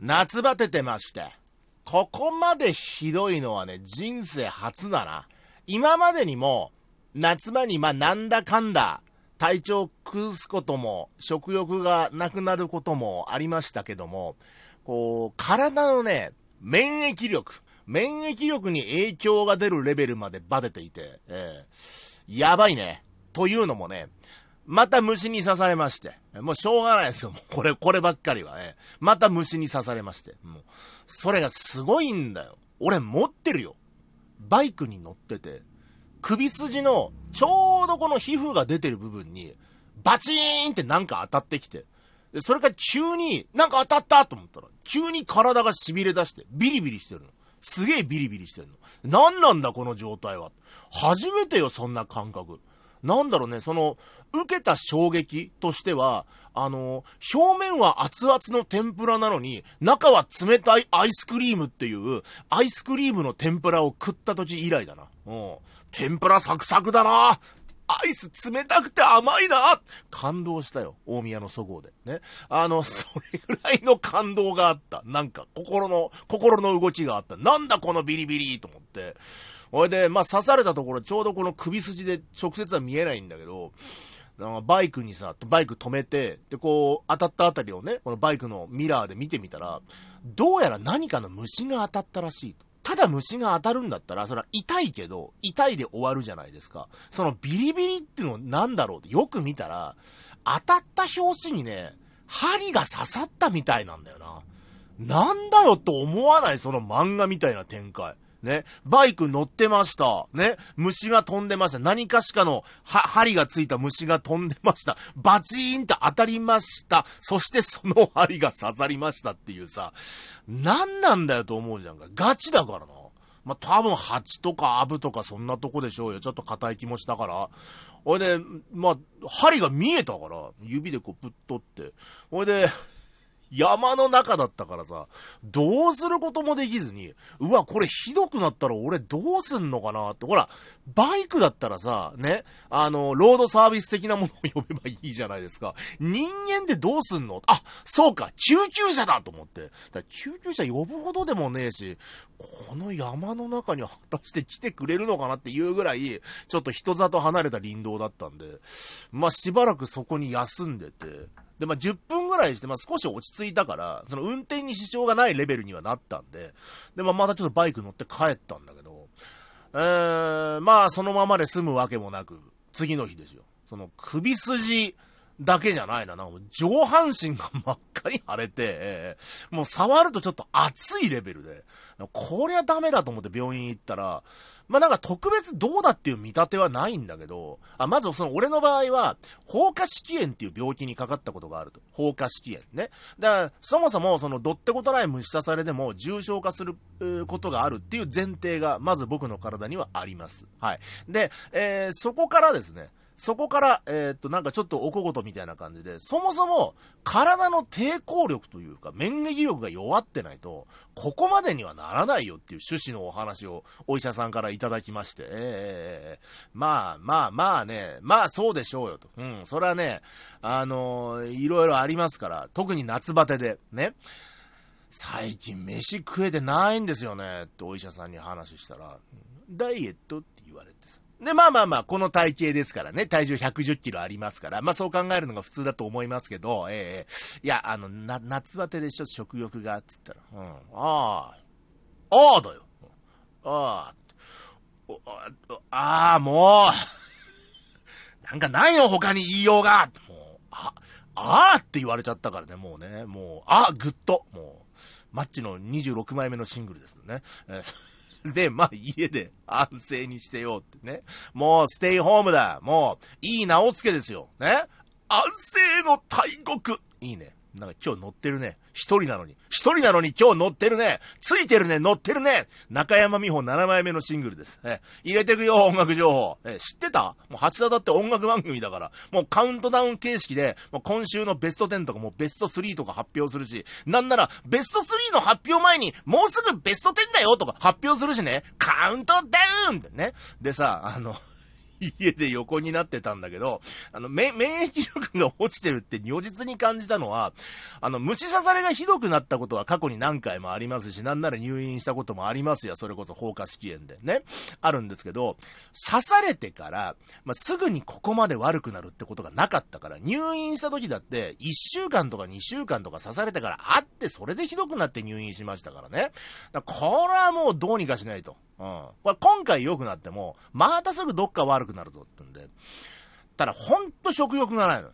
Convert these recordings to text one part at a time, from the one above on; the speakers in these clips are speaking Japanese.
夏バテてまして。ここまでひどいのはね、人生初だな。今までにも、夏場にまあなんだかんだ、体調を崩すことも、食欲がなくなることもありましたけども、こう、体のね、免疫力、免疫力に影響が出るレベルまでバテていて、えー、やばいね。というのもね、また虫に刺されまして。もうしょうがないですよ。もうこれ、こればっかりはね。また虫に刺されまして。もう、それがすごいんだよ。俺持ってるよ。バイクに乗ってて、首筋のちょうどこの皮膚が出てる部分に、バチーンってなんか当たってきて、でそれから急に、なんか当たったと思ったら、急に体が痺れ出して、ビリビリしてるの。すげえビリビリしてるの。何なんだこの状態は。初めてよ、そんな感覚。なんだろうね、その、受けた衝撃としては、あの、表面は熱々の天ぷらなのに、中は冷たいアイスクリームっていう、アイスクリームの天ぷらを食った時以来だな。うん。天ぷらサクサクだなアイス冷たくて甘いな感動したよ。大宮のそごうで。ね。あの、それぐらいの感動があった。なんか、心の、心の動きがあった。なんだこのビリビリと思って。ほいで、まあ、刺されたところ、ちょうどこの首筋で直接は見えないんだけど、バイクにさ、バイク止めて、で、こう、当たったあたりをね、このバイクのミラーで見てみたら、どうやら何かの虫が当たったらしいと。ただ虫が当たるんだったら、それは痛いけど、痛いで終わるじゃないですか。そのビリビリっていうのは何だろうってよく見たら、当たった拍子にね、針が刺さったみたいなんだよな。なんだよと思わない？その漫画みたいな展開。ね、バイク乗ってました。ね、虫が飛んでました。何かしかの、は、針がついた虫が飛んでました。バチーンって当たりました。そしてその針が刺さりましたっていうさ、何なんだよと思うじゃんか。ガチだからな。まあ、多分蜂とかアブとかそんなとこでしょうよ。ちょっと硬い気もしたから。ほいで、まあ、針が見えたから、指でこう、ぶっとって。ほいで、山の中だったからさ、どうすることもできずに、うわ、これひどくなったら俺どうすんのかなって、ほら、バイクだったらさ、ね、あの、ロードサービス的なものを呼べばいいじゃないですか。人間でどうすんの？あ、そうか、救急車だと思って。だ救急車呼ぶほどでもねえし、この山の中に果たして来てくれるのかなっていうぐらい、ちょっと人里離れた林道だったんで、まあ、しばらくそこに休んでて、で、まあ、10分ぐらいして、まあ、少し落ち着いたから、その運転に支障がないレベルにはなったんで、で、まあ、またちょっとバイク乗って帰ったんだけど、えー、まあ、そのままで済むわけもなく、次の日ですよ。その首筋だけじゃないな、な上半身が真っ赤に腫れて、もう触るとちょっと熱いレベルで、こりゃダメだと思って病院行ったら、まあ、なんか特別どうだっていう見立てはないんだけど、あ、まずその俺の場合は、放火式炎っていう病気にかかったことがあると。放火式炎ね。だから、そもそもそのどってことない虫刺されでも重症化することがあるっていう前提が、まず僕の体にはあります。はい。で、えー、そこからですね、そこから、えー、っと、なんかちょっとおこごとみたいな感じで、そもそも体の抵抗力というか、免疫力が弱ってないと、ここまでにはならないよっていう趣旨のお話をお医者さんからいただきまして、えー、まあまあまあね、まあそうでしょうよと。うん、それはね、あのー、いろいろありますから、特に夏バテで、ね。最近飯食えてないんですよねってお医者さんに話したら、ダイエットって言われてさ。で、まあまあまあ、この体型ですからね、体重110キロありますから、まあそう考えるのが普通だと思いますけど、ええー、いや、あの、な、夏バテでしょ、食欲が、つったら、うん、ああ、ああだよ。ああ、ああ、もう、なんかないの他に言いようが、もう、あ、ああって言われちゃったからね、もうね、もう、あ、ぐっと、もう、マッチの26枚目のシングルですね。えー で、まあ家で安静にしてよってね。もうステイホームだ。もう、いい名をつけですよ。ね。安静の大国。いいね。なんか今日乗ってるね。一人なのに。一人なのに今日乗ってるね。ついてるね、乗ってるね。中山美穂7枚目のシングルです。え、入れてくよ、音楽情報。え、知ってた？もう八田だって音楽番組だから。もうカウントダウン形式で、もう今週のベスト10とかもうベスト3とか発表するし、なんならベスト3の発表前に、もうすぐベスト10だよとか発表するしね。カウントダウンってね。でさ、あの、家で横になってたんだけど、あの、免疫力が落ちてるって如実に感じたのは、あの、虫刺されがひどくなったことは過去に何回もありますし、なんなら入院したこともありますよ。それこそ放火試験でね。あるんですけど、刺されてから、まあ、すぐにここまで悪くなるってことがなかったから、入院した時だって、1週間とか2週間とか刺されてからあって、それでひどくなって入院しましたからね。だからこれはもうどうにかしないと。うん。これ今回良くなっても、またすぐどっか悪くなるぞってんで。ただ、ほんと食欲がないの。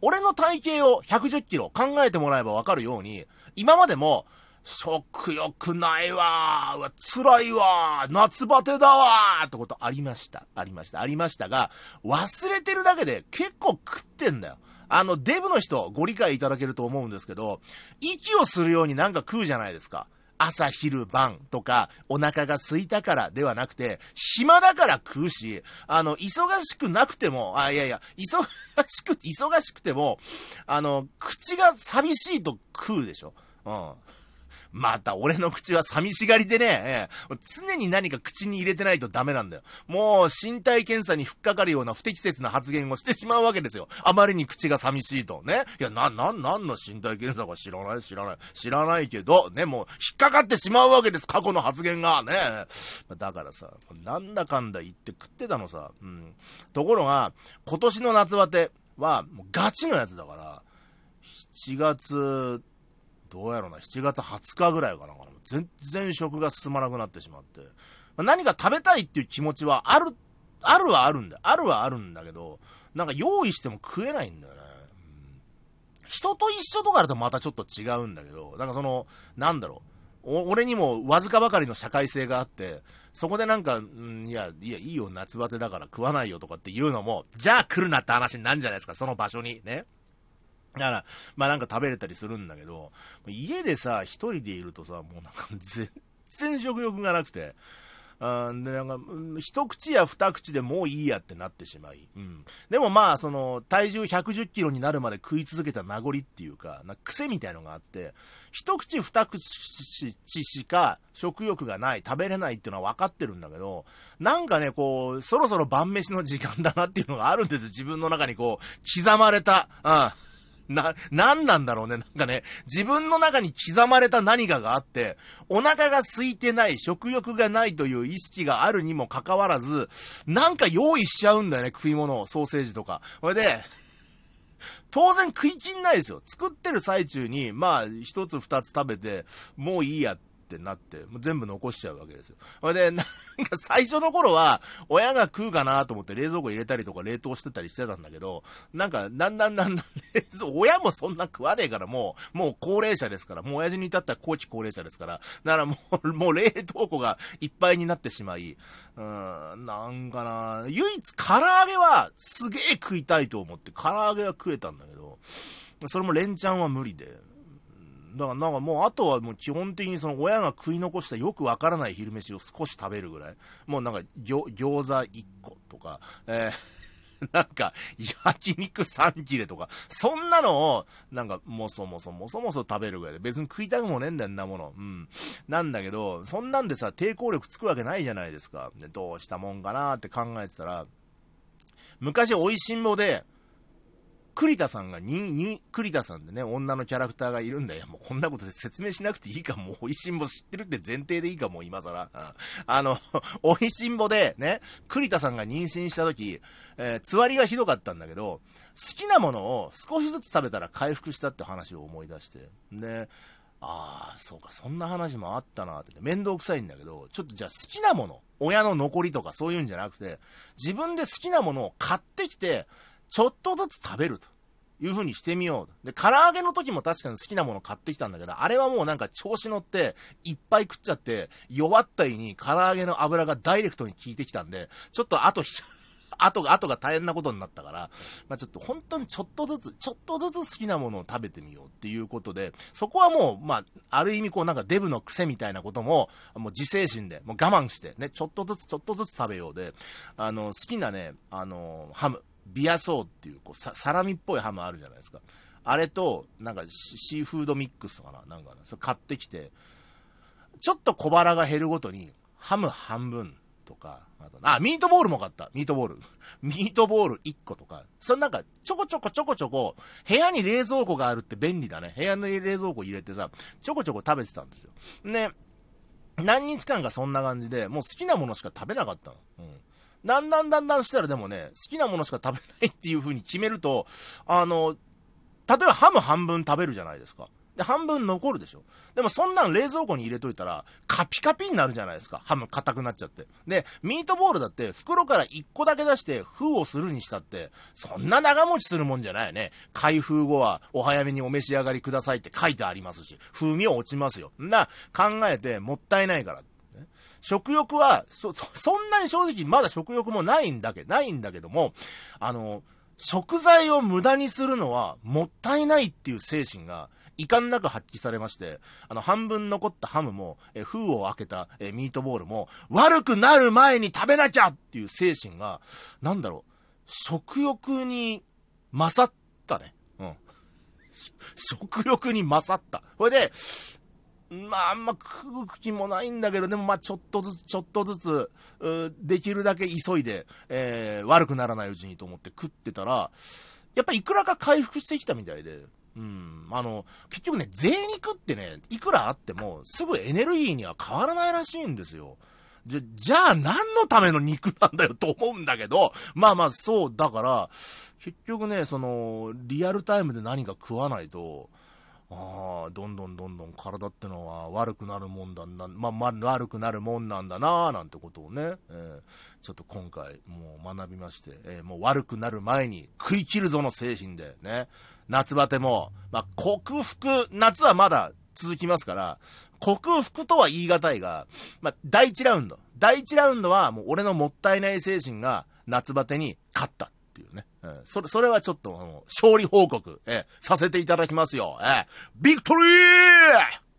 俺の体型を110キロ考えてもらえばわかるように、今までも、食欲ないわー、辛いわー、夏バテだわーってことありました。ありました。ありましたが、忘れてるだけで結構食ってんだよ。あの、デブの人、ご理解いただけると思うんですけど、息をするようになんか食うじゃないですか。朝昼晩とか、お腹が空いたからではなくて、暇だから食うし、あの、忙しくなくても、あ、いやいや、忙しく、忙しくても、あの、口が寂しいと食うでしょうん。また俺の口は寂しがりでね、常に何か口に入れてないとダメなんだよ。もう身体検査にふっかかるような不適切な発言をしてしまうわけですよ。あまりに口が寂しいと。ね。いや、な、な、なんの身体検査か知らない、知らない。知らないけど、ね、もう引っかかってしまうわけです。過去の発言が。ね。だからさ、なんだかんだ言って食ってたのさ。うん。ところが、今年の夏バテは、もうガチのやつだから、7月どうやろな、7月20日ぐらいかな、全然食が進まなくなってしまって、何か食べたいっていう気持ちはある、あるはあるんだ。あるはあるんだけど、なんか用意しても食えないんだよね。うん、人と一緒とかだとまたちょっと違うんだけど、なんかその、なんだろう。俺にもわずかばかりの社会性があって、そこでなんか、ん、いや、いや、いいよ、夏バテだから食わないよとかっていうのも、じゃあ来るなって話になるんじゃないですか、その場所に。ね。だから、まあなんか食べれたりするんだけど、家でさ、一人でいるとさ、もうなんか全然食欲がなくて、あでなんか一口や二口でもういいやってなってしまい、うん、でもまあその体重110キロになるまで食い続けた名残っていうかな癖みたいのがあって一口二口しか食欲がない食べれないっていうのは分かってるんだけどなんかねこうそろそろ晩飯の時間だなっていうのがあるんですよ。自分の中にこう刻まれた、うん。な、なんなんだろうね。なんかね、自分の中に刻まれた何かがあって、お腹が空いてない、食欲がないという意識があるにもかかわらず、なんか用意しちゃうんだよね、食い物を、ソーセージとか。それで、当然食いきんないですよ。作ってる最中に、まあ、一つ二つ食べて、もういいやってってなって、もう全部残しちゃうわけですよ。ほいで、なんか最初の頃は、親が食うかなと思って冷蔵庫入れたりとか冷凍してたりしてたんだけど、なんか、だんだんだんだん、親もそんな食わねえからもう、もう高齢者ですから、もう親父に至ったら後期高齢者ですから、だからもう、もう冷凍庫がいっぱいになってしまい、うん、なんかな、唯一唐揚げはすげえ食いたいと思って、唐揚げは食えたんだけど、それも連チャンは無理で、だからなんかもうあとはもう基本的にその親が食い残したよくわからない昼飯を少し食べるぐらい。もうなんか餃子1個とか、えー、なんか焼肉3切れとか、そんなのをなんかもそもそもそもそ食べるぐらいで別に食いたくもねえんだよんなもの。うん。なんだけど、そんなんでさ抵抗力つくわけないじゃないですか。で、どうしたもんかなって考えてたら、昔美味しんぼで、栗田さんがに、に、栗田さんでね、女のキャラクターがいるんだよ。もうこんなことで説明しなくていいか、もう、美味しんぼ知ってるって前提でいいか、もう今更。あの、美味しんぼで、ね、栗田さんが妊娠した時、えー、つわりがひどかったんだけど、好きなものを少しずつ食べたら回復したって話を思い出して。で、ああ、そうか、そんな話もあったなって、ね面倒くさいんだけど、ちょっとじゃあ好きなもの、親の残りとかそういうんじゃなくて、自分で好きなものを買ってきて、ちょっとずつ食べると。いう風にしてみよう。で、唐揚げの時も確かに好きなもの買ってきたんだけど、あれはもうなんか調子乗って、いっぱい食っちゃって、弱ったいに唐揚げの油がダイレクトに効いてきたんで、ちょっとあと、後が、後が大変なことになったから、まあ、ちょっと本当にちょっとずつ、ちょっとずつ好きなものを食べてみようっていうことで、そこはもう、まあ、ある意味こうなんかデブの癖みたいなことも、もう自制心で、もう我慢して、ね、ちょっとずつちょっとずつ食べようで、あの、好きなね、あの、ハム、ビアソーっていうこうササラミっぽいハムあるじゃないですか。あれと、なんかシーフードミックスとかななんか、それ買ってきて、ちょっと小腹が減るごとに、ハム半分と、か、あと、あ、ミートボールも買った。ミートボール。ミートボール1個とか。そのなんか、ちょこちょこちょこちょこ、部屋に冷蔵庫があるって便利だね。部屋の冷蔵庫入れてさ、ちょこちょこ食べてたんですよ。ね、何日間かそんな感じで、もう好きなものしか食べなかったの。うん。だんだんだんだんしたらでもね、好きなものしか食べないっていう風に決めると、あの、例えばハム半分食べるじゃないですか。で、半分残るでしょ。でもそんなん冷蔵庫に入れといたら、カピカピになるじゃないですか。ハム硬くなっちゃって。で、ミートボールだって袋から1個だけ出して封をするにしたって、そんな長持ちするもんじゃないよね。開封後はお早めにお召し上がりくださいって書いてありますし、風味は落ちますよ。な、考えてもったいないから。食欲は、そ、そんなに正直まだ食欲もないんだけど、ないんだけども、あの、食材を無駄にするのはもったいないっていう精神が遺憾なく発揮されまして、あの、半分残ったハムも、え封を開けた、えミートボールも、悪くなる前に食べなきゃっていう精神が、なんだろう、食欲に勝ったね。うん。食欲に勝った。これで、まあ、あんま食う気もないんだけど、でもまあ、ちょっとずつ、ちょっとずつ、できるだけ急いで、えー、悪くならないうちにと思って食ってたら、やっぱいくらか回復してきたみたいで、うん、あの、結局ね、贅肉ってね、いくらあっても、すぐエネルギーには変わらないらしいんですよ。じゃ、じゃあ何のための肉なんだよと思うんだけど、まあまあそう、だから、結局ね、その、リアルタイムで何か食わないと、ああ、どんどんどんどん体ってのは悪くなるもんだな、まあ、ま、悪くなるもんなんだななんてことをね、えー、ちょっと今回もう学びまして、えー、もう悪くなる前に食い切るぞの精神でね、夏バテも、まあ、克服、夏はまだ続きますから、克服とは言い難いが、まあ、第1ラウンド。第1ラウンドはもう俺のもったいない精神が夏バテに勝ったっていうね。えー、それ、それはちょっと、あの、勝利報告、えー、させていただきますよ。えー、ビクトリー